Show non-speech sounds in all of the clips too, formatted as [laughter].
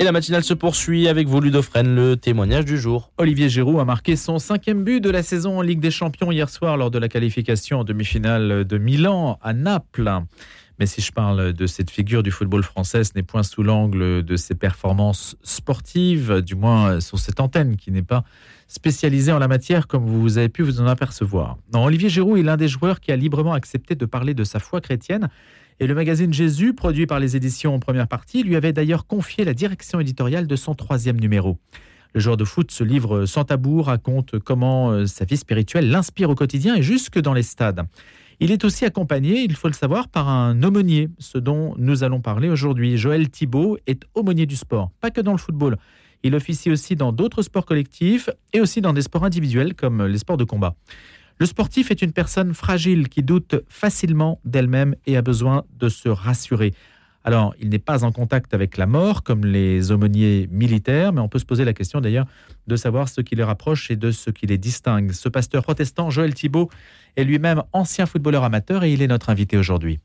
Et la matinale se poursuit avec vous, Ludofren, le témoignage du jour. Olivier Giroud a marqué son cinquième but de la saison en Ligue des Champions hier soir lors de la qualification en demi-finale de Milan à Naples. Mais si je parle de cette figure du football français, ce n'est point sous l'angle de ses performances sportives, du moins sur cette antenne qui n'est pas spécialisée en la matière, comme vous avez pu vous en apercevoir. Olivier Giroud est l'un des joueurs qui a librement accepté de parler de sa foi chrétienne et le magazine Jésus, produit par les éditions en première partie, lui avait d'ailleurs confié la direction éditoriale de son troisième numéro. Le joueur de foot se livre sans tabou, raconte comment euh, sa vie spirituelle l'inspire au quotidien et jusque dans les stades. Il est aussi accompagné, il faut le savoir, par un aumônier, ce dont nous allons parler aujourd'hui. Joël Thibault est aumônier du sport, pas que dans le football. Il officie aussi dans d'autres sports collectifs et aussi dans des sports individuels comme les sports de combat. Le sportif est une personne fragile qui doute facilement d'elle-même et a besoin de se rassurer. Alors, il n'est pas en contact avec la mort comme les aumôniers militaires, mais on peut se poser la question d'ailleurs de savoir ce qui les rapproche et de ce qui les distingue. Ce pasteur protestant, Joël Thibault, est lui-même ancien footballeur amateur et il est notre invité aujourd'hui.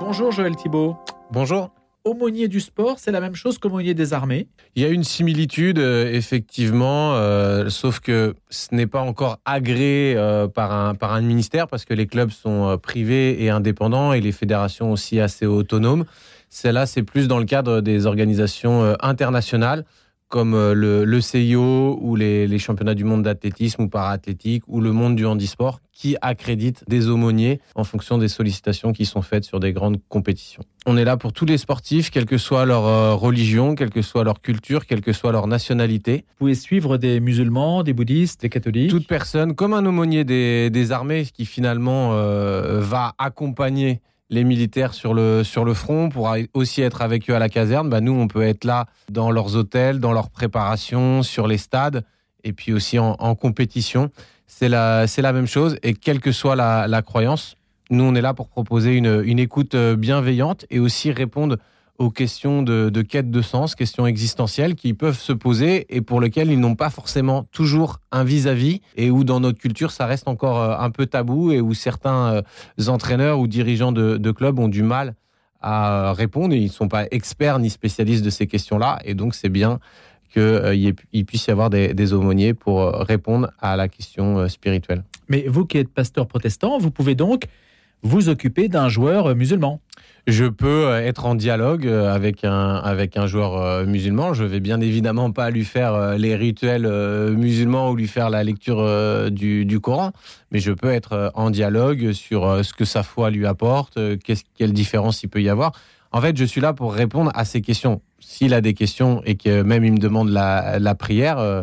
Bonjour Joël Thibault. Bonjour aumônier du sport, c'est la même chose qu'aumônier des armées Il y a une similitude, euh, effectivement, euh, sauf que ce n'est pas encore agréé euh, par, un, par un ministère parce que les clubs sont privés et indépendants et les fédérations aussi assez autonomes. Celle-là, c'est plus dans le cadre des organisations internationales comme le, le CIO ou les, les championnats du monde d'athlétisme ou paraathlétique ou le monde du handisport qui accrédite des aumôniers en fonction des sollicitations qui sont faites sur des grandes compétitions. On est là pour tous les sportifs, quelle que soit leur euh, religion, quelle que soit leur culture, quelle que soit leur nationalité. Vous pouvez suivre des musulmans, des bouddhistes, des catholiques Toute personne, comme un aumônier des, armées qui finalement euh, va accompagner les militaires sur le, sur le front pour aussi être avec eux à la caserne. Bah, nous, on peut être là dans leurs hôtels, dans leur préparation, sur les stades et puis aussi en, compétition c'est la, la même chose. Et quelle que soit la, croyance, nous, on est là pour proposer une, écoute euh, bienveillante et aussi répondre aux questions de, quête de sens, questions existentielles qui peuvent se poser et pour lesquelles ils n'ont pas forcément toujours un vis-à-vis et où dans notre culture ça reste encore euh, un peu tabou et où certains euh, entraîneurs ou dirigeants de, clubs ont du mal à répondre et ils ne sont pas experts ni spécialistes de ces questions-là et donc c'est bien qu'il euh, puisse y avoir des, aumôniers pour euh, répondre à la question euh, spirituelle. Mais vous qui êtes pasteur protestant, vous pouvez donc vous occuper d'un joueur musulman je peux être en dialogue avec un, avec un joueur musulman. Je vais bien évidemment pas lui faire les rituels musulmans ou lui faire la lecture du, Coran, mais je peux être en dialogue sur ce que sa foi lui apporte, quelle différence il peut y avoir. En fait, je suis là pour répondre à ces questions. S'il a des questions et que même il me demande la, prière, euh,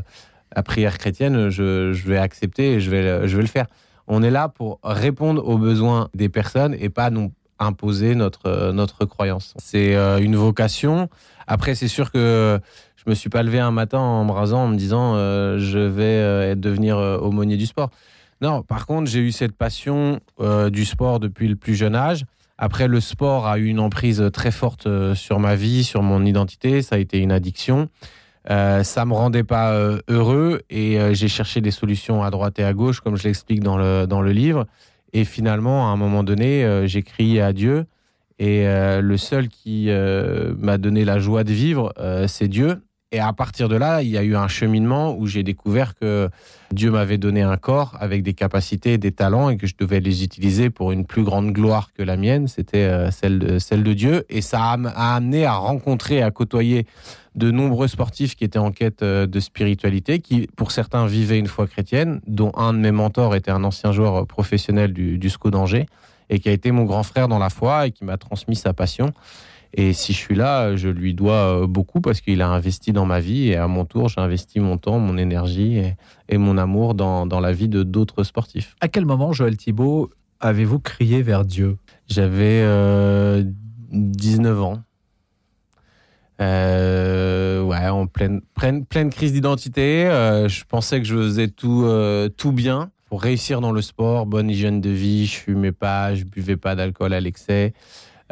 la prière chrétienne, je, vais accepter et je vais, je vais le faire. On est là pour répondre aux besoins des personnes et pas nous imposer notre, notre croyance. C'est euh, une vocation. Après, c'est sûr que je me suis pas levé un matin en me rasant en me disant euh, je vais devenir aumônier du sport. Non, par contre, j'ai eu cette passion du sport depuis le plus jeune âge. Après, le sport a eu une emprise très forte euh, sur ma vie, sur mon identité. Ça a été une addiction. Euh, ça me rendait pas euh, heureux et euh, j'ai cherché des solutions à droite et à gauche, comme je l'explique dans le, dans le livre. Et finalement, à un moment donné, j'ai crié à Dieu. Et le seul qui m'a donné la joie de vivre, c'est Dieu. Et à partir de là, il y a eu un cheminement où j'ai découvert que Dieu m'avait donné un corps avec des capacités, des talents et que je devais les utiliser pour une plus grande gloire que la mienne. C'était euh, celle de, celle de Dieu. Et ça a amené à rencontrer, à côtoyer de nombreux sportifs qui étaient en quête euh, de spiritualité, qui pour certains vivaient une foi chrétienne, dont un de mes mentors était un ancien joueur professionnel du, du SCO d'Angers et qui a été mon grand frère dans la foi et qui m'a transmis sa passion. Et si je suis là, je lui dois euh, beaucoup parce qu'il a investi dans ma vie et à mon tour, j'ai investi mon temps, mon énergie et, mon amour dans, la vie de d'autres sportifs. À quel moment, Joël Thibault, avez-vous crié vers Dieu? J'avais 19 euh, ans. Euh, ouais, en pleine, pleine, pleine crise d'identité. je pensais que je faisais tout, tout bien pour réussir dans le sport, bonne hygiène de vie, je fumais pas, je buvais pas d'alcool à l'excès.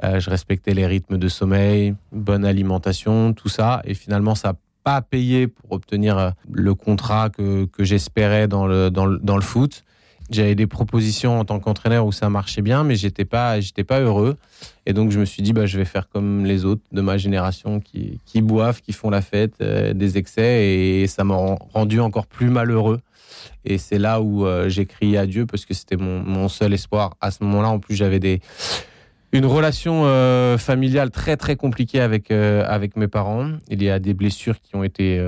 Euh, je respectais les rythmes de sommeil, bonne alimentation, tout ça. Et finalement, ça n'a pas payé pour obtenir euh, le contrat que, j'espérais dans le, dans, le, dans le foot. J'avais des propositions en tant qu'entraîneur où ça marchait bien, mais j'étais pas, j'étais pas heureux. Et donc je me suis dit, bah, je vais faire comme les autres de ma génération qui, qui boivent, qui font la fête, euh, des excès, et ça m'a rendu encore plus malheureux. Et c'est là où j'ai crié à Dieu parce que c'était mon, mon, seul espoir. À ce moment-là, en plus, j'avais des une relation euh, familiale très très compliquée avec avec mes parents. Il y a des blessures qui ont été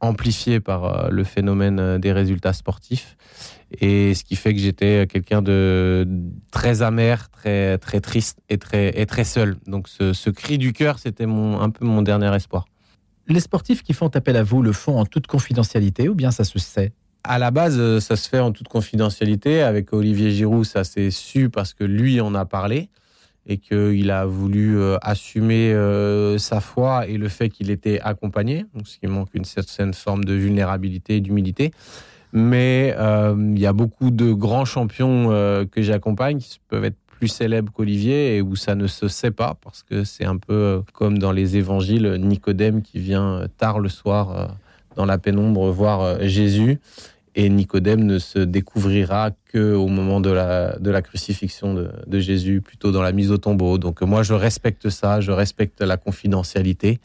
amplifiées par le phénomène des résultats sportifs et ce qui fait que j'étais quelqu'un de très amer, très très triste et très et très seul. Donc ce, ce cri du cœur, c'était mon un peu mon dernier espoir. Les sportifs qui font appel à vous le font en toute confidentialité ou bien ça se sait? À la base, ça se fait en toute confidentialité. Avec Olivier Giroud, ça s'est su parce que lui en a parlé et qu'il a voulu euh, assumer euh, sa foi et le fait qu'il était accompagné, donc ce qui manque une certaine forme de vulnérabilité et d'humilité. Mais euh, il y a beaucoup de grands champions que j'accompagne qui peuvent être plus célèbres qu'Olivier et où ça ne se sait pas parce que c'est un peu comme dans les évangiles Nicodème qui vient tard le soir dans la pénombre voir Jésus et Nicodème ne se découvrira que au moment de la, de la crucifixion de, de, Jésus, plutôt dans la mise au tombeau. Donc moi, je respecte ça, je respecte la confidentialité.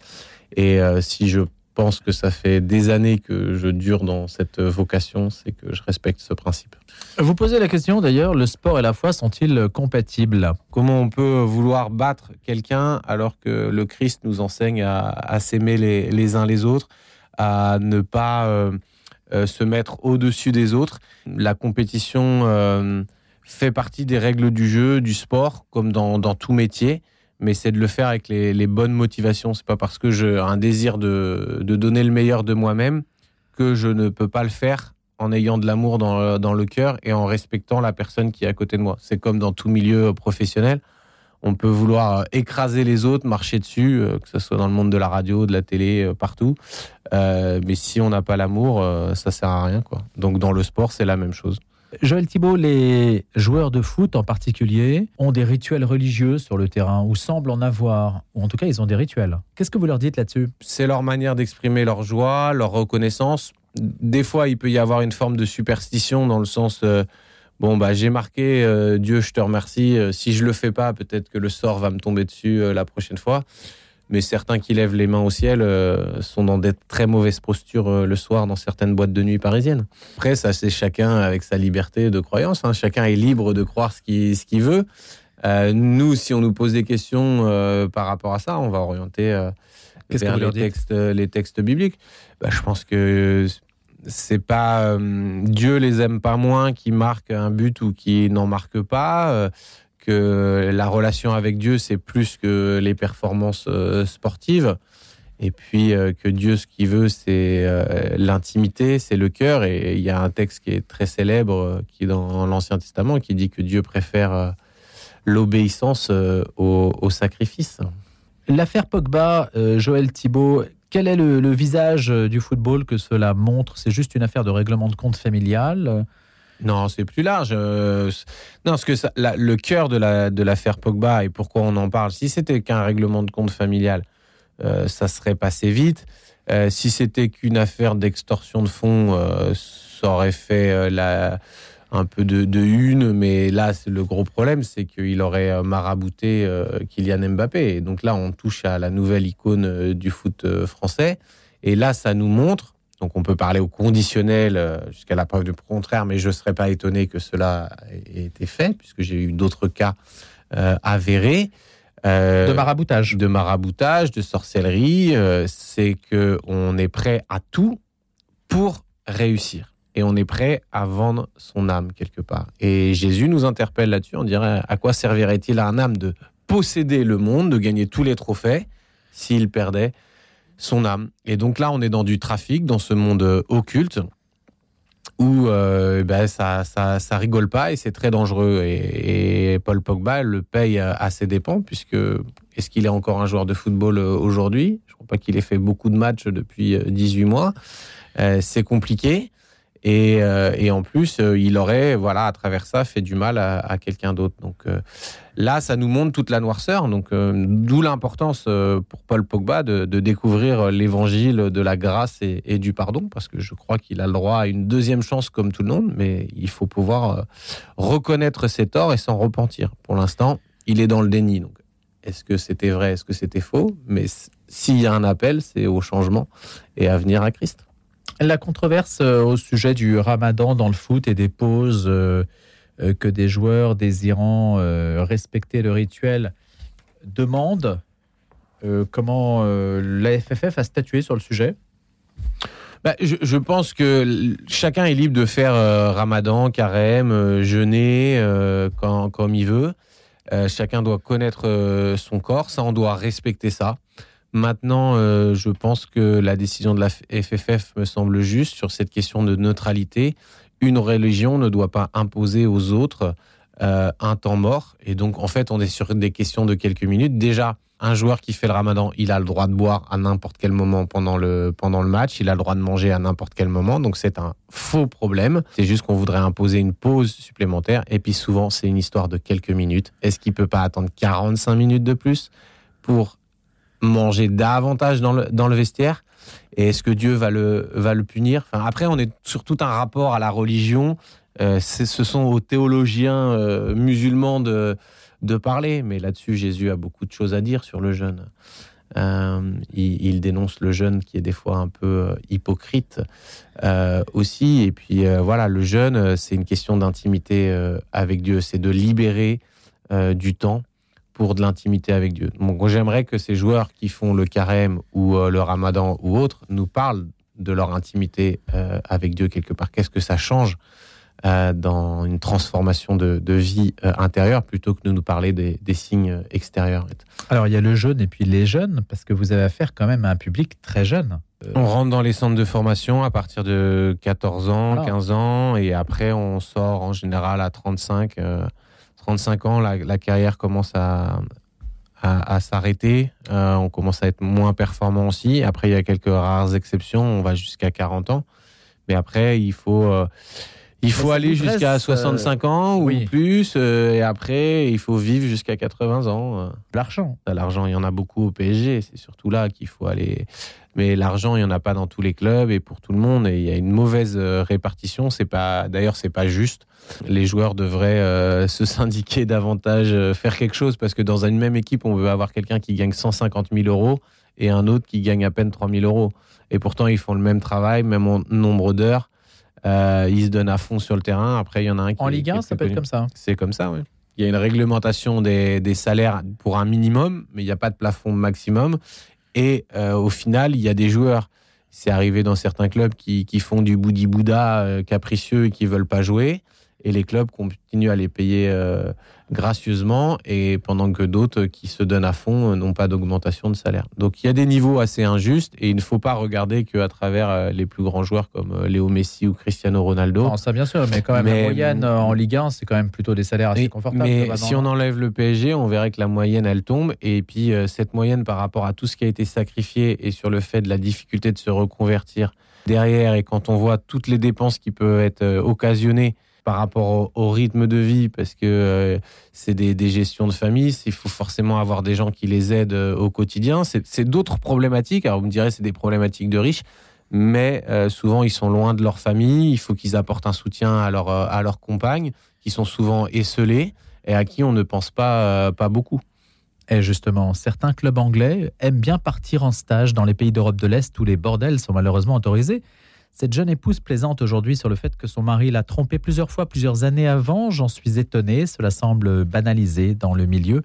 Et si je pense que ça fait des années que je dure dans cette vocation, c'est que je respecte ce principe. Vous posez la question d'ailleurs, le sport et la foi sont-ils compatibles? Comment on peut vouloir battre quelqu'un alors que le Christ nous enseigne à, s'aimer les, uns les autres, à ne pas euh, euh, se mettre au-dessus des autres La compétition euh, fait partie des règles du jeu, du sport, comme dans, tout métier mais c'est de le faire avec les, bonnes motivations. C'est pas parce que j'ai un désir de, donner le meilleur de moi-même que je ne peux pas le faire en ayant de l'amour dans, dans, le cœur et en respectant la personne qui est à côté de moi. C'est comme dans tout milieu professionnel. On peut vouloir écraser les autres, marcher dessus, euh, que ce soit dans le monde de la radio, de la télé, euh, partout. Euh, mais si on n'a pas l'amour, ça sert à rien. Quoi. Donc dans le sport, c'est la même chose. Joël Thibault, les joueurs de foot en particulier ont des rituels religieux sur le terrain ou semblent en avoir, ou en tout cas ils ont des rituels. Qu'est-ce que vous leur dites là-dessus? C'est leur manière d'exprimer leur joie, leur reconnaissance. Des fois, il peut y avoir une forme de superstition dans le sens euh, bon bah j'ai marqué euh, Dieu, je te remercie. Euh, si je le fais pas, peut-être que le sort va me tomber dessus la prochaine fois mais certains qui lèvent les mains au ciel euh, sont dans des très mauvaises postures euh, le soir dans certaines boîtes de nuit parisiennes. Après, ça c'est chacun avec sa liberté de croyance. Hein. Chacun est libre de croire ce qu'il ce qu'il veut. Euh, nous, si on nous pose des questions euh, par rapport à ça, on va orienter euh, vers les textes, les textes bibliques. Bah, je pense que c'est pas Dieu les aime pas moins qui marque un but ou qui n'en marque pas que la relation avec Dieu, c'est plus que les performances euh, sportives. Et puis euh, que Dieu, ce qu'il veut, c'est euh, l'intimité, c'est le cœur. Et il y a un texte qui est très célèbre, qui est dans l'Ancien Testament, qui dit que Dieu préfère l'obéissance au, sacrifice. L'affaire Pogba, Joël Thibault, quel est le, visage du football que cela montre? C'est juste une affaire de règlement de compte familial? Non, c'est plus large. Euh, non, parce que le cœur de la de l'affaire Pogba et pourquoi on en parle, si c'était qu'un règlement de compte familial, euh, ça serait passé vite. Euh, si c'était qu'une affaire d'extorsion de fonds, euh, ça aurait fait euh, la un peu de, de une, mais là, le gros problème, c'est qu'il aurait marabouté Kylian Mbappé. Et donc là, on touche à la nouvelle icône du foot français. Et là, ça nous montre donc on peut parler au conditionnel euh, jusqu'à la preuve du contraire, mais je ne serais pas étonné que cela ait été fait, puisque j'ai eu d'autres cas euh, avérés. Euh, de maraboutage. De maraboutage, de sorcellerie. Euh, c'est qu'on est prêt à tout pour réussir. Et on est prêt à vendre son âme quelque part. Et Jésus nous interpelle là-dessus. On dirait à quoi servirait-il à un âme de posséder le monde, de gagner tous les trophées, s'il perdait son âme? Et donc là, on est dans du trafic, dans ce monde occulte, où euh, ben, ça, ça, ça, rigole pas et c'est très dangereux. Et, Paul Pogba le paye à ses dépens, puisque est-ce qu'il est encore un joueur de football euh, aujourd'hui? Je ne crois pas qu'il ait fait beaucoup de matchs depuis 18 mois. Euh, c'est compliqué. Et, euh, et en plus, euh, il aurait, voilà, à travers ça, fait du mal à, quelqu'un d'autre. Donc euh, là, ça nous montre toute la noirceur. Donc d'où l'importance pour Paul Pogba de, découvrir l'évangile de la grâce et, et du pardon, parce que je crois qu'il a le droit à une deuxième chance comme tout le monde, mais il faut pouvoir reconnaître ses torts et s'en repentir. Pour l'instant, il est dans le déni. Donc est-ce que c'était vrai, est-ce que c'était faux? Mais s'il y a un appel, c'est au changement et à venir à Christ. La controverse euh, au sujet du ramadan dans le foot et des pauses euh, euh, que des joueurs désirant respecter le rituel demandent, comment la FFF a statué sur le sujet? Bah, je, pense que chacun est libre de faire ramadan, carême, jeûner quand, comme il veut. Chacun doit connaître son corps, ça on doit respecter ça. Maintenant, euh, je pense que la décision de la FFF me semble juste sur cette question de neutralité. Une religion ne doit pas imposer aux autres euh, un temps mort. Et donc, en fait, on est sur des questions de quelques minutes. Déjà, un joueur qui fait le ramadan, il a le droit de boire à n'importe quel moment pendant le, pendant le match, il a le droit de manger à n'importe quel moment, donc c'est un faux problème. C'est juste qu'on voudrait imposer une pause supplémentaire, et puis souvent c'est une histoire de quelques minutes. Est-ce qu'il peut pas attendre 45 minutes de plus pour manger davantage dans le, dans le vestiaire? Et est-ce que Dieu va le, va le punir? Après, on est sur tout un rapport à la religion. Euh, ce sont aux théologiens euh, musulmans de, de parler, mais là-dessus, Jésus a beaucoup de choses à dire sur le jeûne. Euh, il, il dénonce le jeûne qui est des fois un peu hypocrite aussi. Et puis voilà, le jeûne, c'est une question d'intimité avec Dieu, c'est de libérer du temps pour de l'intimité avec Dieu. Donc j'aimerais que ces joueurs qui font le carême ou euh, le ramadan ou autre nous parlent de leur intimité euh, avec Dieu quelque part. Qu'est-ce que ça change euh, dans une transformation de, de vie intérieure plutôt que de nous parler des, des signes extérieurs? Alors, il y a le jeune et puis les jeunes, parce que vous avez affaire quand même à un public très jeune. On rentre dans les centres de formation à partir de 14 ans, Ah. 15 ans, et après on sort en général à 35. Euh, 35 ans, la, carrière commence à, à, à s'arrêter. Euh, on commence à être moins performant aussi. Après, il y a quelques rares exceptions. On va jusqu'à 40 ans. Mais après, il faut, euh, il faut aller jusqu'à 65 ans ou oui. plus. euh, et après, il faut vivre jusqu'à 80 ans. euh. L'argent. L'argent, il y en a beaucoup au PSG. C'est surtout là qu'il faut aller. Mais l'argent, il y en a pas dans tous les clubs et pour tout le monde. Et il y a une mauvaise euh, répartition. C'est pas. D'ailleurs, c'est pas juste. Les joueurs devraient euh, se [laughs] syndiquer davantage, euh, faire quelque chose parce que dans une même équipe, on veut avoir quelqu'un qui gagne 150 000 euros et un autre qui gagne à peine 3 000 euros. Et pourtant, ils font le même travail, même en nombre d'heures. Euh, ils se donnent à fond sur le terrain. Après, il y en a un qui En Ligue qui est 1, ça peut être comme ça. C'est comme ça, oui. Il y a une réglementation des, des salaires pour un minimum, mais il n'y a pas de plafond maximum. Et euh, au final, il y a des joueurs, c'est arrivé dans certains clubs, qui, qui font du boudi-bouda euh, capricieux et qui veulent pas jouer. Et les clubs continuent à les payer euh, gracieusement, et pendant que d'autres qui se donnent à fond euh, n'ont pas d'augmentation de salaire. Donc il y a des niveaux assez injustes, et il ne faut pas regarder qu'à travers euh, les plus grands joueurs comme Léo Messi ou Cristiano Ronaldo. Non, ça bien sûr, mais quand même, Mais- la moyenne en Ligue 1, c'est quand même plutôt des salaires assez confortables. Mais si on enlève le PSG, on verrait que la moyenne, elle tombe. Et puis, euh, cette moyenne par rapport à tout ce qui a été sacrifié et sur le fait de la difficulté de se reconvertir derrière, et quand on voit toutes les dépenses qui peuvent être occasionnées par rapport au, rythme de vie, parce que euh, c'est des, gestions de famille, il faut forcément avoir des gens qui les aident euh, au quotidien. C'est d'autres problématiques. Alors, vous me direz, c'est des problématiques de riches. Mais euh, souvent, ils sont loin de leur famille. Il faut qu'ils apportent un soutien à leur, à compagne, qui sont souvent esselés et à qui on ne pense pas, pas beaucoup. Et justement, certains clubs anglais aiment bien partir en stage dans les pays d'Europe de l'Est où les bordels sont malheureusement autorisés. Cette jeune épouse plaisante aujourd'hui sur le fait que son mari l'a trompée plusieurs fois, plusieurs années avant. J'en suis étonné, cela semble banalisé dans le milieu.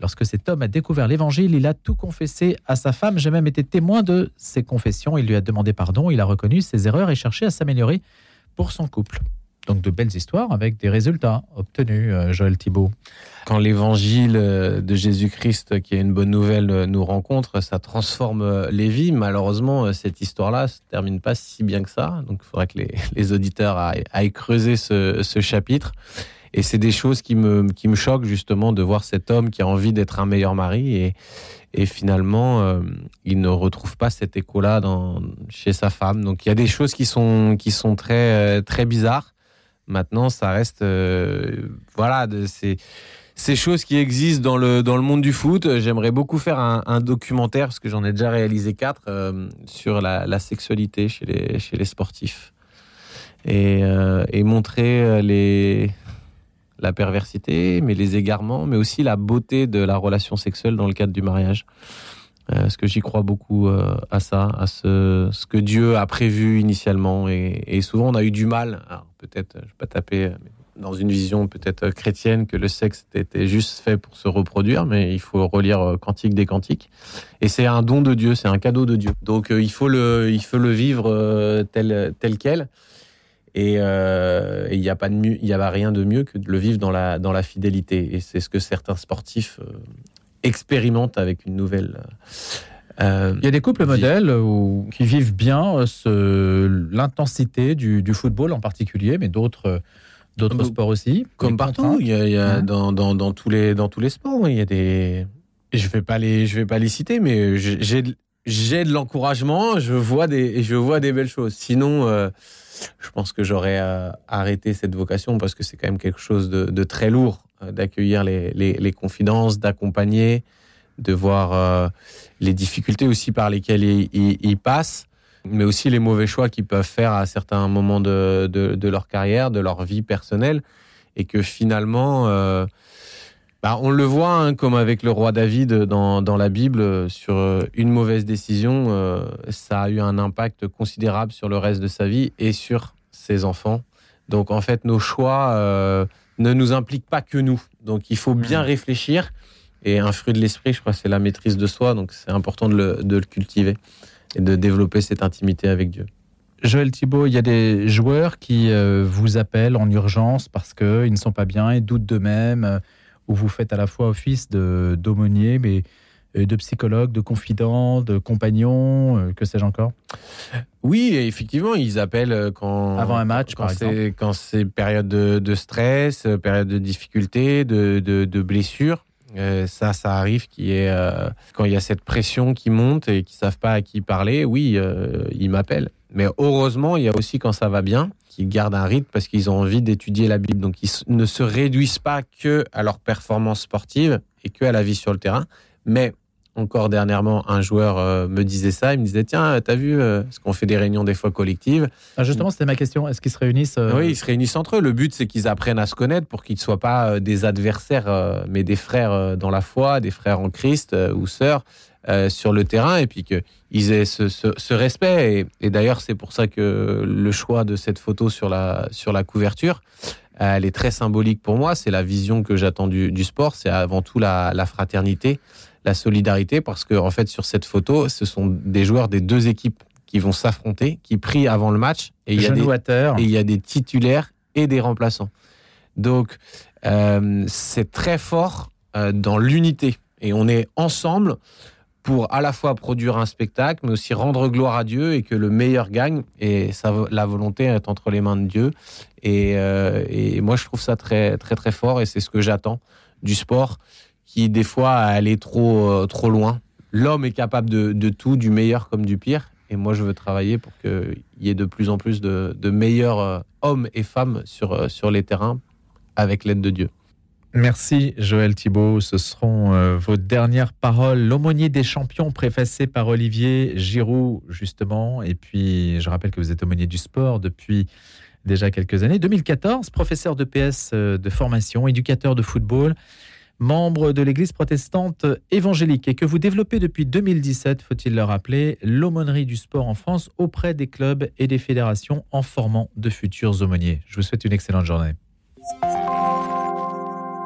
Lorsque cet homme a découvert l'évangile, il a tout confessé à sa femme. J'ai même été témoin de ses confessions. Il lui a demandé pardon, il a reconnu ses erreurs et cherché à s'améliorer pour son couple. Donc de belles histoires avec des résultats obtenus, euh, Joël Thibault. Quand l'évangile euh, de Jésus-Christ, qui est une bonne nouvelle, euh, nous rencontre, ça transforme euh, les vies. Malheureusement, euh, cette histoire-là se termine pas si bien que ça. Donc, il faudrait que les, [laughs] auditeurs aillent, creuser ce, chapitre. et c'est des choses qui me, choquent justement de voir cet homme qui a envie d'être un meilleur mari et, finalement, euh, il ne retrouve pas cet écho-là chez sa femme. Donc il y a des choses qui sont, très bizarres. Maintenant, ça reste, euh, voilà, de ces, choses qui existent dans le, dans le monde du foot. J'aimerais beaucoup faire un, documentaire, parce que j'en ai déjà réalisé quatre, euh, sur la, sexualité chez les, chez les sportifs. Et, euh, montrer la perversité, mais les égarements, mais aussi la beauté de la relation sexuelle dans le cadre du mariage. Euh, parce que j'y crois beaucoup euh, à ça, à ce, que Dieu a prévu initialement. Et souvent, on a eu du mal, peut-être, je ne vais pas taper dans une vision peut-être chrétienne que le sexe était juste fait pour se reproduire, mais il faut relire euh, Cantique des Cantiques. Et c'est un don de Dieu, c'est un cadeau de Dieu. Donc il faut le, il faut le vivre tel, tel quel. Et il n'y a a rien de mieux que de le vivre dans la, dans la fidélité. Et c'est ce que certains sportifs expérimente avec une nouvelle. Euh, Il y a des couples modèles qui vivent bien euh, l'intensité du, football en particulier, mais d'autres d'autres sports aussi. Comme partout, il y a, dans, dans, dans, tous les dans tous les sports, il y a des. Je vais pas les je vais pas les citer, mais j'ai j'ai de l'encouragement, je vois des je vois des belles choses. Sinon. Euh, je pense que j'aurais arrêté cette vocation parce que c'est quand même quelque chose de, de très lourd euh, d'accueillir les, les, confidences, d'accompagner, de voir euh, les difficultés aussi par lesquelles ils, passent, mais aussi les mauvais choix qu'ils peuvent faire à certains moments de, de, leur carrière, de leur vie personnelle, et que finalement, euh, bah, on le voit hein, comme avec le roi David dans, dans, la Bible, sur une mauvaise décision, ça a eu un impact considérable sur le reste de sa vie et sur ses enfants. Donc en fait, nos choix ne nous implique pas que nous. Donc il faut bien hmm. réfléchir. Et un fruit de l'esprit, je crois, c'est la maîtrise de soi. Donc c'est important de le, cultiver et de développer cette intimité avec Dieu. Joël Thibault, il y a des joueurs qui euh, vous appellent en urgence parce qu'ils ne sont pas bien et doutent d'eux-mêmes, euh, ou vous faites à la fois office d'aumônier, mais de psychologues, de confidents, de compagnons, euh, que sais-je encore? Oui, effectivement, ils appellent euh, quand avant un match, quand c'est quand c'est période de, stress, euh, période de difficulté, de, de, blessure. Ça, ça arrive qui est quand il y a cette pression qui monte et qui savent pas à qui parler. Oui, ils m'appellent. Mais heureusement, il y a aussi quand ça va bien, qu'ils gardent un rythme parce qu'ils ont envie d'étudier la Bible. Donc, ils ne se réduisent pas que à leur performance sportive et que à la vie sur le terrain, mais encore dernièrement, un joueur euh, me disait ça. Il me disait Tiens, t'as vu, euh, ce qu'on fait des réunions des fois collectives ah, Justement, c'était ma question. Est-ce qu'ils se réunissent euh, Oui, ils se réunissent entre eux. Le but, c'est qu'ils apprennent à se connaître pour qu'ils ne soient pas des adversaires, mais des frères dans la foi, des frères en Christ ou sœurs sur le terrain, et puis qu'ils aient ce, respect. Et, d'ailleurs, c'est pour ça que le choix de cette photo sur la, sur la couverture, elle est très symbolique pour moi. C'est la vision que j'attends du, sport. C'est avant tout la, la fraternité la solidarité parce que en fait sur cette photo, ce sont des joueurs des deux équipes qui vont s'affronter, qui prient avant le match et il y a des et il y a des titulaires et des remplaçants. Donc euh, c'est très fort euh, dans l'unité et on est ensemble pour à la fois produire un spectacle, mais aussi rendre gloire à Dieu et que le meilleur gagne. Et ça, la volonté est entre les mains de Dieu. Et, euh, et moi, je trouve ça très, très, très fort. Et c'est ce que j'attends du sport qui des fois allait trop, euh, trop loin. L'homme est capable de, tout, du meilleur comme du pire. Et moi, je veux travailler pour qu'il y ait de plus en plus de, meilleurs euh, hommes et femmes sur, euh, sur les terrains avec l'aide de Dieu. Merci Joël Thibault. Ce seront vos dernières paroles. L'aumônier des champions préfacé par Olivier Giroud, justement. Et puis, je rappelle que vous êtes aumônier du sport depuis déjà quelques années. 2014, professeur de PS de formation, éducateur de football membre de l'Église protestante évangélique et que vous développez depuis 2017, faut-il le rappeler, l'aumônerie du sport en France auprès des clubs et des fédérations en formant de futurs aumôniers. Je vous souhaite une excellente journée.